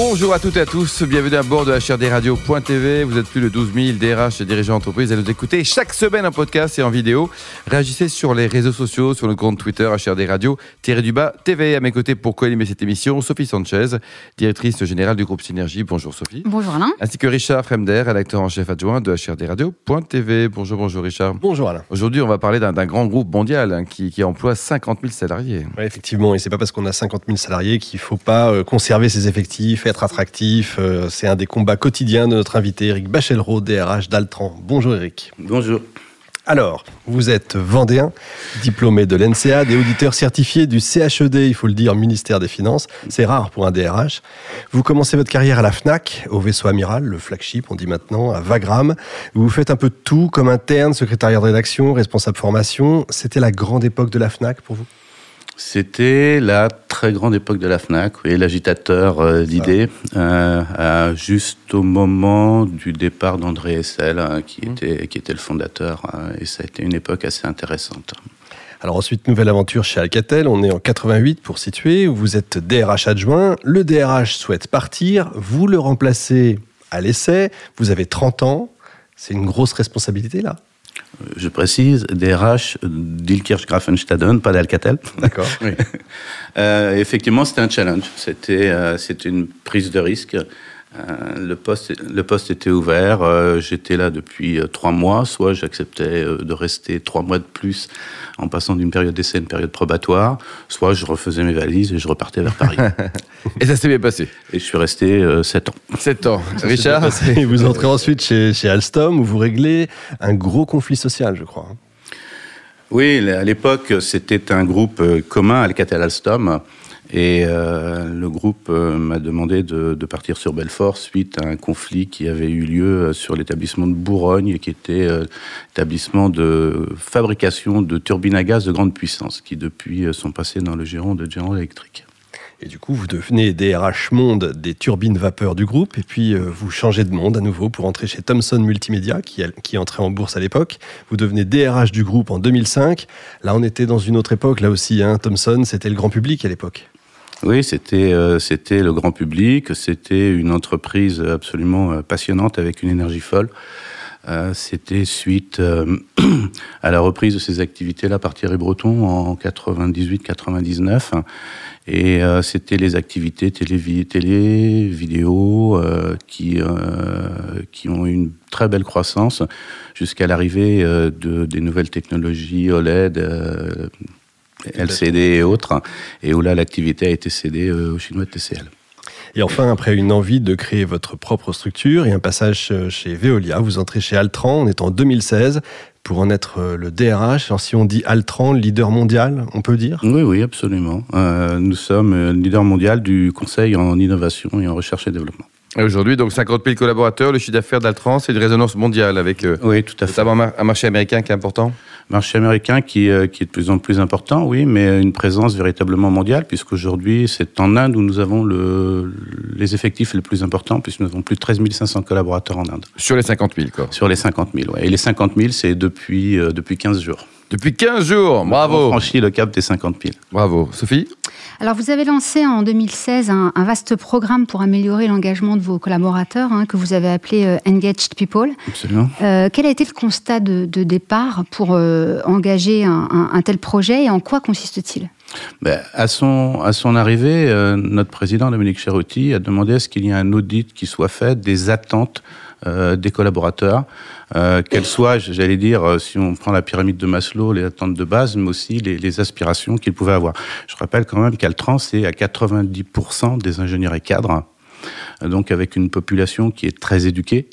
Bonjour à toutes et à tous, bienvenue à bord de HRDRadio.tv. Vous êtes plus de 12 000 DRH et dirigeants d'entreprise à nous écouter chaque semaine en podcast et en vidéo. Réagissez sur les réseaux sociaux, sur le compte Twitter HRDRadio-du-bas TV. À mes côtés pour co-animer cette émission, Sophie Sanchez, directrice générale du groupe Synergie. Bonjour Sophie. Bonjour Alain. Ainsi que Richard Fremder, rédacteur en chef adjoint de HRDRadio.tv. Bonjour, bonjour Richard. Bonjour Alain. Aujourd'hui, on va parler d'un grand groupe mondial hein, qui, qui, emploie 50 000 salariés. Oui, effectivement, et c'est pas parce qu'on a 50 000 salariés qu'il faut pas euh, conserver ses effectifs, être attractif. Euh, c'est un des combats quotidiens de notre invité Eric Bachelro, DRH d'Altran. Bonjour Eric. Bonjour. Alors, vous êtes vendéen, diplômé de l'NCA, des auditeurs certifiés du CHED, il faut le dire, ministère des Finances. C'est rare pour un DRH. Vous commencez votre carrière à la FNAC, au vaisseau amiral, le flagship, on dit maintenant, à Vagram. Vous faites un peu de tout, comme interne, secrétariat de rédaction, responsable formation. C'était la grande époque de la FNAC pour vous? C'était la très grande époque de la FNAC, oui, l'agitateur euh, d'idées, euh, juste au moment du départ d'André Essel, hein, qui, mmh. était, qui était le fondateur, hein, et ça a été une époque assez intéressante. Alors ensuite, nouvelle aventure chez Alcatel, on est en 88 pour situer, vous êtes DRH adjoint, le DRH souhaite partir, vous le remplacez à l'essai, vous avez 30 ans, c'est une grosse responsabilité là je précise, DRH d'Ilkirch-Grafenstaden, pas d'Alcatel. D'accord. oui. euh, effectivement, c'était un challenge. C'était euh, une prise de risque. Euh, le, poste, le poste était ouvert. Euh, j'étais là depuis euh, trois mois. Soit j'acceptais de rester trois mois de plus en passant d'une période d'essai à une période probatoire, soit je refaisais mes valises et je repartais vers Paris. et ça s'est bien passé. Et je suis resté sept ans. Sept ans. Richard Et vous entrez ensuite chez, chez Alstom où vous réglez un gros conflit social, je crois. Oui, à l'époque, c'était un groupe commun, Alcatel-Alstom. Et euh, le groupe euh, m'a demandé de, partir sur Belfort suite à un conflit qui avait eu lieu euh, sur l'établissement de Bourgogne, qui était établissement de fabrication de turbines à gaz de grande puissance, qui depuis sont passées dans le giron de General Electric. Et du coup, vous devenez DRH monde des turbines vapeur du groupe, et puis vous changez de monde à nouveau pour entrer chez Thomson Multimédia, qui, qui entré en bourse à l'époque. Vous devenez DRH du groupe en 2005. Là, on était dans une autre époque, là aussi. Hein. Thomson, c'était le grand public à l'époque. Oui, c'était euh, c'était le grand public, c'était une entreprise absolument euh, passionnante avec une énergie folle. Euh, c'était suite euh, à la reprise de ces activités-là par Thierry Breton en 98-99. Et euh, c'était les activités télé, télé vidéo qui, qui ont eu une très belle croissance jusqu'à l'arrivée de, des nouvelles technologies OLED LCD et autres, et où là l'activité a été cédée euh, aux Chinois de TCL. Et enfin, après une envie de créer votre propre structure et un passage euh, chez Veolia, vous entrez chez Altran, on est en 2016, pour en être euh, le DRH. Alors si on dit Altran, leader mondial, on peut dire? Oui, oui, absolument. Euh, nous sommes leader mondial du conseil en innovation et en recherche et développement. Aujourd'hui, donc 50 000 collaborateurs, le chiffre d'affaires d'Altran, c'est une résonance mondiale avec euh, oui, tout à fait. un marché américain qui est important Marché américain qui, euh, qui est de plus en plus important, oui, mais une présence véritablement mondiale, puisqu'aujourd'hui, c'est en Inde où nous avons le, les effectifs les plus importants, puisque nous avons plus de 13 500 collaborateurs en Inde. Sur les 50 000, quoi Sur les 50 000, oui. Et les 50 000, c'est depuis, euh, depuis 15 jours. Depuis 15 jours, bravo. On franchit le cap des 50 000. Bravo. Sophie? Alors, vous avez lancé en 2016 un, un vaste programme pour améliorer l'engagement de vos collaborateurs, hein, que vous avez appelé euh, Engaged People. Absolument. Euh, quel a été le constat de, de départ pour euh, engager un, un, un, tel projet et en quoi consiste-t-il? Ben, à, son, à son arrivée, euh, notre président Dominique Cherotti a demandé à ce qu'il y ait un audit qui soit fait des attentes euh, des collaborateurs, euh, qu'elles soient, j'allais dire, euh, si on prend la pyramide de Maslow, les attentes de base, mais aussi les, les aspirations qu'ils pouvaient avoir. Je rappelle quand même qu'Altran, c'est à 90% des ingénieurs et cadres, donc avec une population qui est très éduquée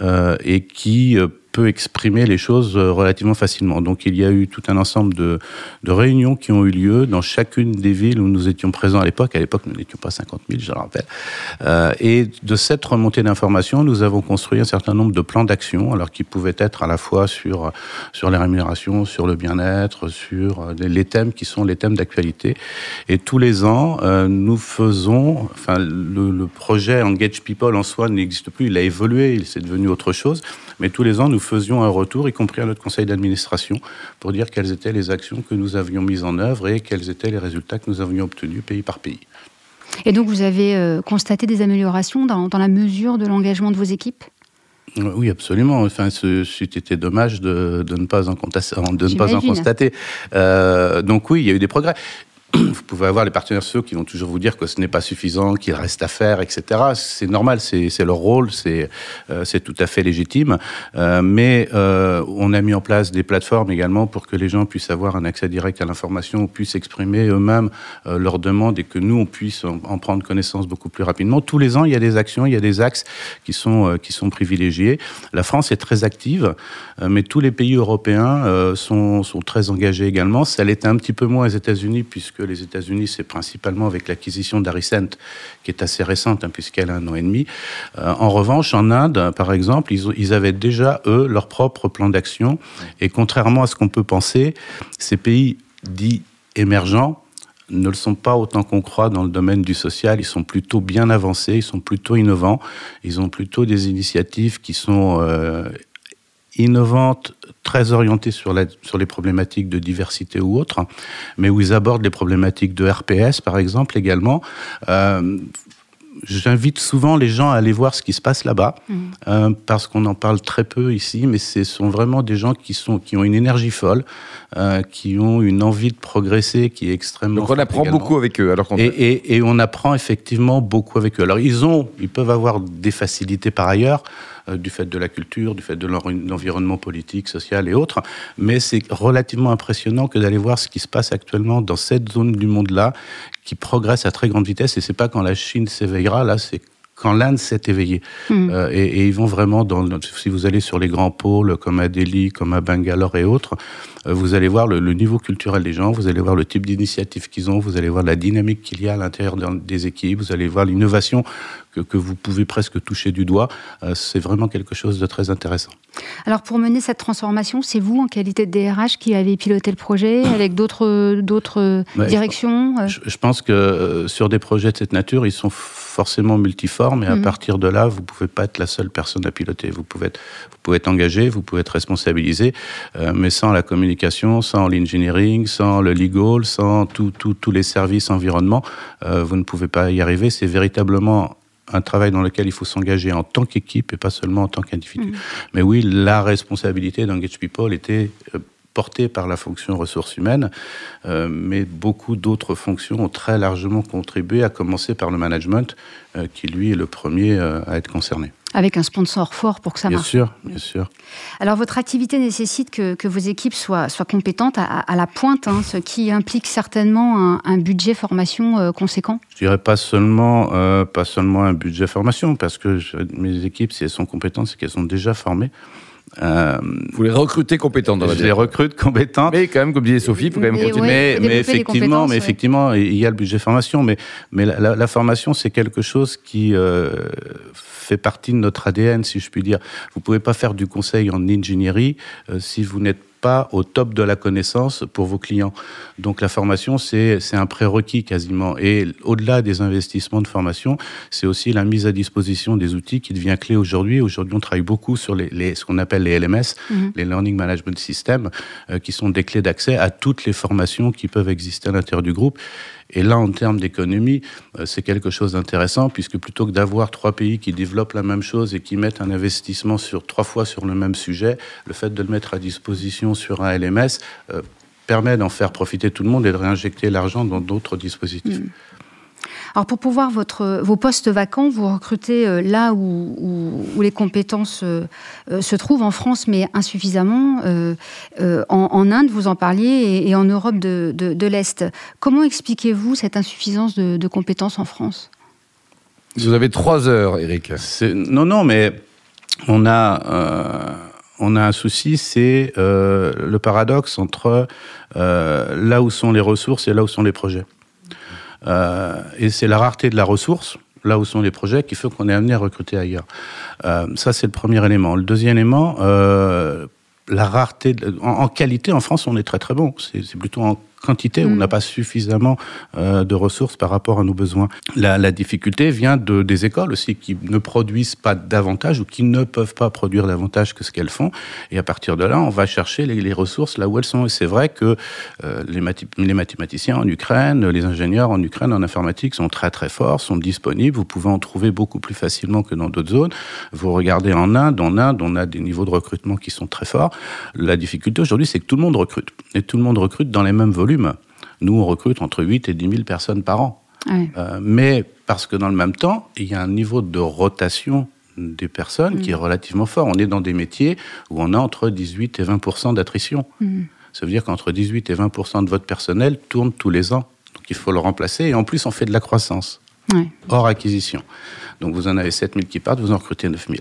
euh, et qui peut exprimer les choses euh, relativement facilement. Donc il y a eu tout un ensemble de, réunions qui ont eu lieu dans chacune des villes où nous étions présents à l'époque. À l'époque, nous n'étions pas 50 000, je le rappelle. Euh, et de cette remontée d'informations, nous avons construit un certain nombre de plans d'action, alors qui pouvaient être à la fois sur, les rémunérations, sur le bien-être, sur les thèmes qui sont les thèmes d'actualité. Et tous les ans, euh, nous faisons, enfin, le projet Engage People en soi n'existe plus, il a évolué, il s'est devenu autre chose, mais tous les ans, nous faisions un retour, y compris à notre conseil d'administration, pour dire quelles étaient les actions que nous avions mises en œuvre et quels étaient les résultats que nous avions obtenus pays par pays. Et donc, vous avez euh, constaté des améliorations dans, dans la mesure de l'engagement de vos équipes? Oui, absolument. Enfin, c'était dommage de, de, ne pas en, de ne pas en constater. Euh, donc oui, il y a eu des progrès. vous pouvez avoir les partenaires sociaux qui vont toujours vous dire que ce n'est pas suffisant, qu'il reste à faire, etc. C'est normal, c'est leur rôle, c'est euh, tout à fait légitime. Euh, mais euh, on a mis en place des plateformes également pour que les gens puissent avoir un accès direct à l'information, puissent exprimer eux-mêmes leurs demandes et que nous, on puisse en, en, prendre connaissance beaucoup plus rapidement. Tous les ans, il y a des actions, il y a des axes qui sont, qui sont privilégiés. La France est très active, mais tous les pays européens sont, sont très engagés également. Ça l'était un petit peu moins aux États-Unis puisque les États-Unis, c'est principalement avec l'acquisition d'Aricent, qui est assez récente, hein, puisqu'elle a un an et demi. Euh, en revanche, en Inde, par exemple, ils, avaient déjà, eux, leur propre plan d'action. Et contrairement à ce qu'on peut penser, ces pays dits émergents ne le sont pas autant qu'on croit dans le domaine du social. Ils sont plutôt bien avancés, ils sont plutôt innovants, ils ont plutôt des initiatives qui sont euh, innovantes, très orientées sur, la, sur les problématiques de diversité ou autres, mais où ils abordent les problématiques de RPS, par exemple, également. Euh, J'invite souvent les gens à aller voir ce qui se passe là-bas, mmh. euh, parce qu'on en parle très peu ici, mais ce sont vraiment des gens qui, sont, qui ont une énergie folle, euh, qui ont une envie de progresser qui est extrêmement Donc on apprend également. beaucoup avec eux. Alors et, et, et, on apprend effectivement beaucoup avec eux. Alors ils, ont, ils peuvent avoir des facilités par ailleurs, du fait de la culture, du fait de l'environnement politique, social et autres. Mais c'est relativement impressionnant que d'aller voir ce qui se passe actuellement dans cette zone du monde-là, qui progresse à très grande vitesse. Et c'est pas quand la Chine s'éveillera, là, c'est quand l'Inde s'est éveillée. Mmh. Euh, et, et, ils vont vraiment dans, si vous allez sur les grands pôles comme à Delhi, comme à Bangalore et autres, euh, vous allez voir le, le, niveau culturel des gens, vous allez voir le type d'initiative qu'ils ont, vous allez voir la dynamique qu'il y a à l'intérieur des équipes, vous allez voir l'innovation que, que, vous pouvez presque toucher du doigt. Euh, c'est vraiment quelque chose de très intéressant. Alors pour mener cette transformation, c'est vous en qualité de DRH qui avez piloté le projet avec d'autres d'autres ouais, directions je, je, pense que euh, sur des projets de cette nature, ils sont forcément multiformes et à mmh. partir de là, vous pouvez pas être la seule personne à piloter. Vous pouvez être, vous pouvez être engagé, vous pouvez être responsabilisé, euh, mais sans la communication, sans l'engineering, sans le legal, sans tous les services environnement, euh, vous ne pouvez pas y arriver. C'est véritablement un travail dans lequel il faut s'engager en tant qu'équipe et pas seulement en tant qu'individu. Mmh. Mais oui, la responsabilité d'Engage People était euh, portée par la fonction ressources humaines, euh, mais beaucoup d'autres fonctions ont très largement contribué, à commencer par le management, euh, qui lui est le premier euh, à être concerné. Avec un sponsor fort pour que ça bien marche. Bien sûr, bien sûr. Alors votre activité nécessite que, que vos équipes soient, soient compétentes à, à la pointe, hein, ce qui implique certainement un, un budget formation euh, conséquent. Je dirais pas seulement, euh, pas seulement un budget formation, parce que je, mes équipes, si elles sont compétentes, c'est qu'elles sont déjà formées. Euh, vous les recrutez compétentes dans la Je les recrute compétentes. Mais quand même, comme disait Sophie, il faut quand même continuer. Ouais, mais, mais effectivement, mais effectivement, ouais. il y a le budget formation, mais, mais la, la, la formation, c'est quelque chose qui euh, fait partie de notre ADN, si je puis dire. Vous pouvez pas faire du conseil en ingénierie euh, si vous n'êtes pas au top de la connaissance pour vos clients. Donc la formation, c'est un prérequis quasiment. Et au-delà des investissements de formation, c'est aussi la mise à disposition des outils qui devient clé aujourd'hui. Aujourd'hui, on travaille beaucoup sur les, les ce qu'on appelle les LMS, mm -hmm. les Learning Management Systems, euh, qui sont des clés d'accès à toutes les formations qui peuvent exister à l'intérieur du groupe. Et là, en termes d'économie, euh, c'est quelque chose d'intéressant, puisque plutôt que d'avoir trois pays qui développent la même chose et qui mettent un investissement sur trois fois sur le même sujet, le fait de le mettre à disposition sur un LMS euh, permet d'en faire profiter tout le monde et de réinjecter l'argent dans d'autres dispositifs. Mmh. Alors pour pouvoir votre, vos postes vacants, vous recrutez euh, là où, où, où les compétences euh, se trouvent en France, mais insuffisamment. Euh, en, en, Inde, vous en parliez, et, et en Europe de, de, de l'Est. Comment expliquez-vous cette insuffisance de, de, compétences en France? Vous avez trois heures, Eric. Non, non, mais on a on a un souci, c'est euh, le paradoxe entre euh, là où sont les ressources et là où sont les projets. Euh, et c'est la rareté de la ressource, là où sont les projets, qui fait qu'on est amené à recruter ailleurs. Ça, c'est le premier élément. Le deuxième élément, la rareté, en, en, qualité, en France, on est très très bon. C'est plutôt en quantité, on Mm. n'a pas suffisamment euh, de ressources par rapport à nos besoins. La, la difficulté vient de, des écoles aussi qui ne produisent pas davantage ou qui ne peuvent pas produire davantage que ce qu'elles font. Et à partir de là, on va chercher les, les ressources là où elles sont. Et c'est vrai que euh, les, les mathématiciens en Ukraine, les ingénieurs en Ukraine en informatique sont très très forts, sont disponibles. Vous pouvez en trouver beaucoup plus facilement que dans d'autres zones. Vous regardez en Inde, en Inde, on a des niveaux de recrutement qui sont très forts. La difficulté aujourd'hui, c'est que tout le monde recrute. Et tout le monde recrute dans les mêmes volumes. Nous, on recrute entre 8 et 10 000 personnes par an. Ouais. Euh, mais parce que dans le même temps, il y a un niveau de rotation des personnes qui est relativement fort. On est dans des métiers où on a entre 18 et 20% d'attrition. Mm. Ça veut dire qu'entre 18 et 20% de votre personnel tourne tous les ans. Donc il faut le remplacer. Et en plus, on fait de la croissance Ouais. hors acquisition. Donc vous en avez 7000 qui partent, vous en recrutez 9000.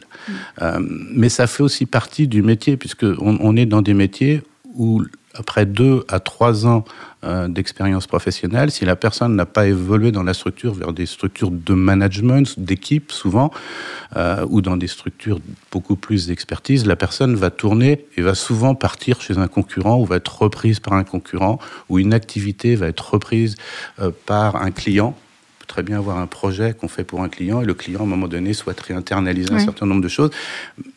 Euh, mais ça fait aussi partie du métier, puisque on, on est dans des métiers où, après deux à trois ans euh, d'expérience professionnelle, si la personne n'a pas évolué dans la structure vers des structures de management, d'équipe souvent, euh, ou dans des structures beaucoup plus d'expertise, la personne va tourner et va souvent partir chez un concurrent ou va être reprise par un concurrent, ou une activité va être reprise euh, par un client très bien avoir un projet qu'on fait pour un client et le client, à un moment donné, souhaite réinternaliser un certain nombre de choses.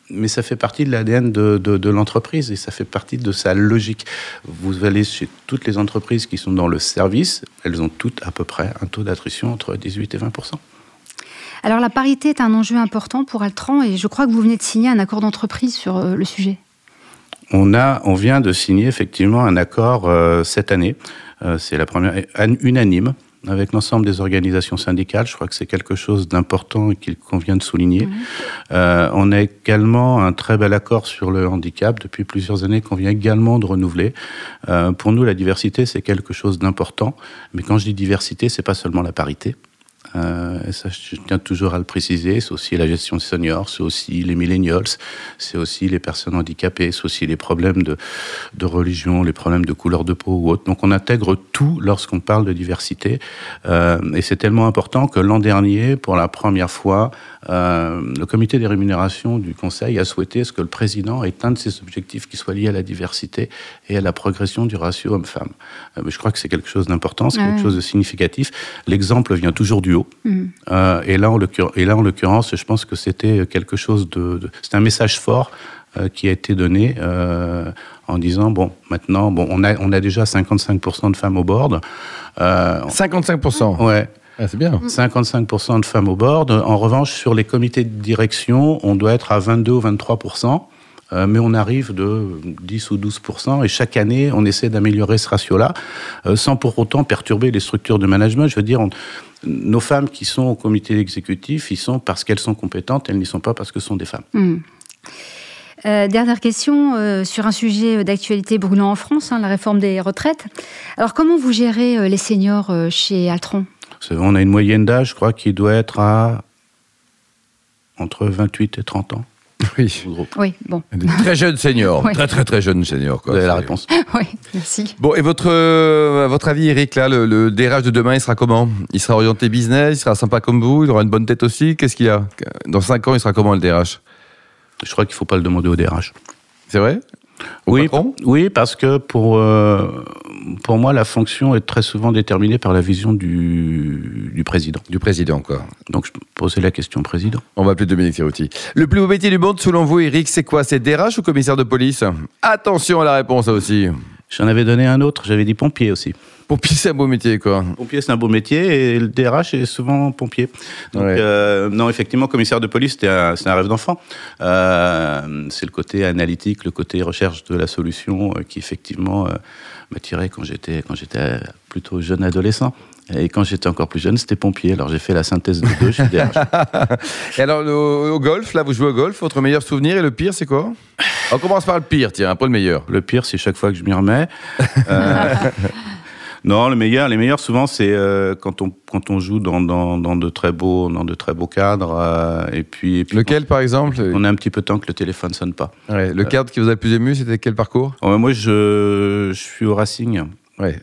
Mais ça fait partie de l'ADN de, de, de l'entreprise et ça fait partie de sa logique. Vous allez chez toutes les entreprises qui sont dans le service, elles ont toutes à peu près un taux d'attrition entre 18 et 20% Alors la parité est un enjeu important pour Altran et je crois que vous venez de signer un accord d'entreprise sur euh, le sujet. On, a, on vient de signer effectivement un accord euh, cette année. Euh, c'est la première, an- unanime avec l'ensemble des organisations syndicales. Je crois que c'est quelque chose d'important et qu'il convient de souligner. Euh, on a également un très bel accord sur le handicap depuis plusieurs années qu'on vient également de renouveler. Euh, pour nous, la diversité, c'est quelque chose d'important. Mais quand je dis diversité, c'est pas seulement la parité. Euh, et ça, je tiens toujours à le préciser. C'est aussi la gestion des seniors, c'est aussi les millennials, c'est aussi les personnes handicapées, c'est aussi les problèmes de, de religion, les problèmes de couleur de peau ou autre. Donc on intègre tout lorsqu'on parle de diversité. Euh, et c'est tellement important que l'an dernier, pour la première fois, euh, le comité des rémunérations du Conseil a souhaité ce que le président ait un de ses objectifs qui soit lié à la diversité et à la progression du ratio homme-femme. Je crois que c'est quelque chose d'important, c'est quelque chose de significatif. L'exemple vient toujours du haut. Mhm. Euh, et là, en l'occur- et là, en l'occurrence, je pense que c'était quelque chose de, de c'est un message fort euh, qui a été donné euh, en disant bon, maintenant, bon, on a on a déjà 55% de femmes au board. Euh, 55%. ouais. Ah, c'est bien. 55% de femmes au board. En revanche, sur les comités de direction, on doit être à 22 ou 23%. Euh, mais on arrive de 10 ou 12%, et chaque année, on essaie d'améliorer ce ratio-là, euh, sans pour autant perturber les structures de management. Je veux dire, on- nos femmes qui sont au comité exécutif, ils sont parce qu'elles sont compétentes, elles n'y sont pas parce que ce sont des femmes. Hmm. Euh, dernière question euh, sur un sujet d'actualité brûlant en France, hein, la réforme des retraites. Alors comment vous gérez euh, les seniors chez savez, On a une moyenne d'âge, je crois, qui doit être à entre 28 et 30 ans. Oui. Oui, bon. Très jeunes seniors. Ouais. Très, très, très jeunes seniors. Quoi. Vous avez la réponse. oui, merci. Bon, et votre, euh, votre avis, Eric, là, le, le DRH de demain, il sera comment? Il sera orienté business, il sera sympa comme vous, il aura une bonne tête aussi? Qu'est-ce qu'il y a? Dans 5 ans, il sera comment le DRH? Je crois qu'il ne faut pas le demander au DRH. C'est vrai? Oui, parce que pour, euh, pour moi, la fonction est très souvent déterminée par la vision du, du président. Du président, quoi. Donc, je posais la question au président. On va appeler Dominique Thirouti. Le plus beau métier du monde, selon vous, Eric, c'est quoi? C'est DRH ou commissaire de police? Attention à la réponse, aussi. J'en avais donné un autre, j'avais dit pompier aussi. Pompier, c'est un beau métier, quoi. Pompier, c'est un beau métier et le DRH est souvent pompier. Donc, Ouais. euh, non, effectivement, commissaire de police, un- c'est un, rêve d'enfant. Euh, c'est le côté analytique, le côté recherche de la solution euh, qui, effectivement, m'attirait quand j'étais plutôt jeune adolescent. Et quand j'étais encore plus jeune, c'était pompier. Alors, j'ai fait la synthèse de deux, je suis DRH. Et alors, au golf, là, vous jouez au golf, votre meilleur souvenir et le pire, c'est quoi? On commence par le pire, tiens, après le meilleur. Le pire, c'est chaque fois que je m'y remets. Euh, non, le meilleur, les meilleurs, souvent, c'est euh, quand on quand on joue dans, dans, dans de très beaux dans de très beaux cadres. euh, et puis, et puis Lequel, par exemple? on a un petit peu de temps que le téléphone sonne pas. Ouais, Le cadre qui vous a le plus ému, c'était quel parcours? Oh, moi, je, je suis au Racing Ouais.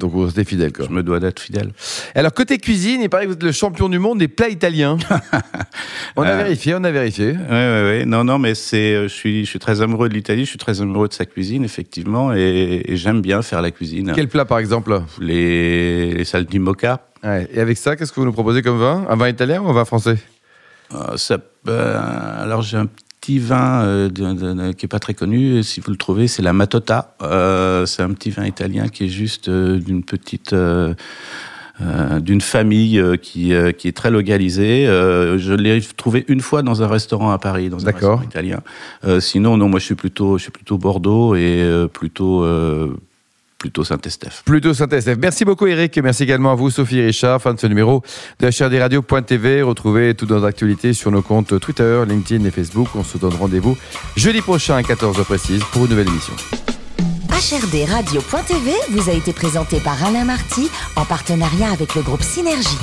Donc vous restez fidèle, quoi. Je me dois d'être fidèle. Alors, côté cuisine, il paraît que vous êtes le champion du monde des plats italiens. on a Euh, vérifié, on a vérifié. Oui, oui, oui. Non, non, mais c'est, euh, je suis, je suis très amoureux de l'Italie, je suis très amoureux de sa cuisine, effectivement, et, et j'aime bien faire la cuisine. Quel plat, par exemple? Les, les salles d'Imoca. Ouais. Et avec ça, qu'est-ce que vous nous proposez comme vin? Un vin italien ou un vin français? Euh, ça, euh, alors j'ai un petit vin euh, de- de- de- qui est pas très connu. Si vous le trouvez, c'est la Matota. Euh, c'est un petit vin italien qui est juste euh, d'une petite. d'une famille qui, qui est très localisée. Je l'ai trouvé une fois dans un restaurant à Paris, dans un restaurant italien. Sinon, non, moi je suis plutôt, je suis plutôt Bordeaux et plutôt, plutôt Saint-Estèphe. Plutôt Saint-Estèphe. Merci beaucoup Eric, merci également à vous Sophie et Richard, fin de ce numéro de HRDRadio.tv. Retrouvez toutes nos actualités sur nos comptes Twitter, LinkedIn et Facebook. On se donne rendez-vous jeudi prochain à 14h précise pour une nouvelle émission. HRD Radio.tv vous a été présenté par Alain Marty en partenariat avec le groupe Synergie.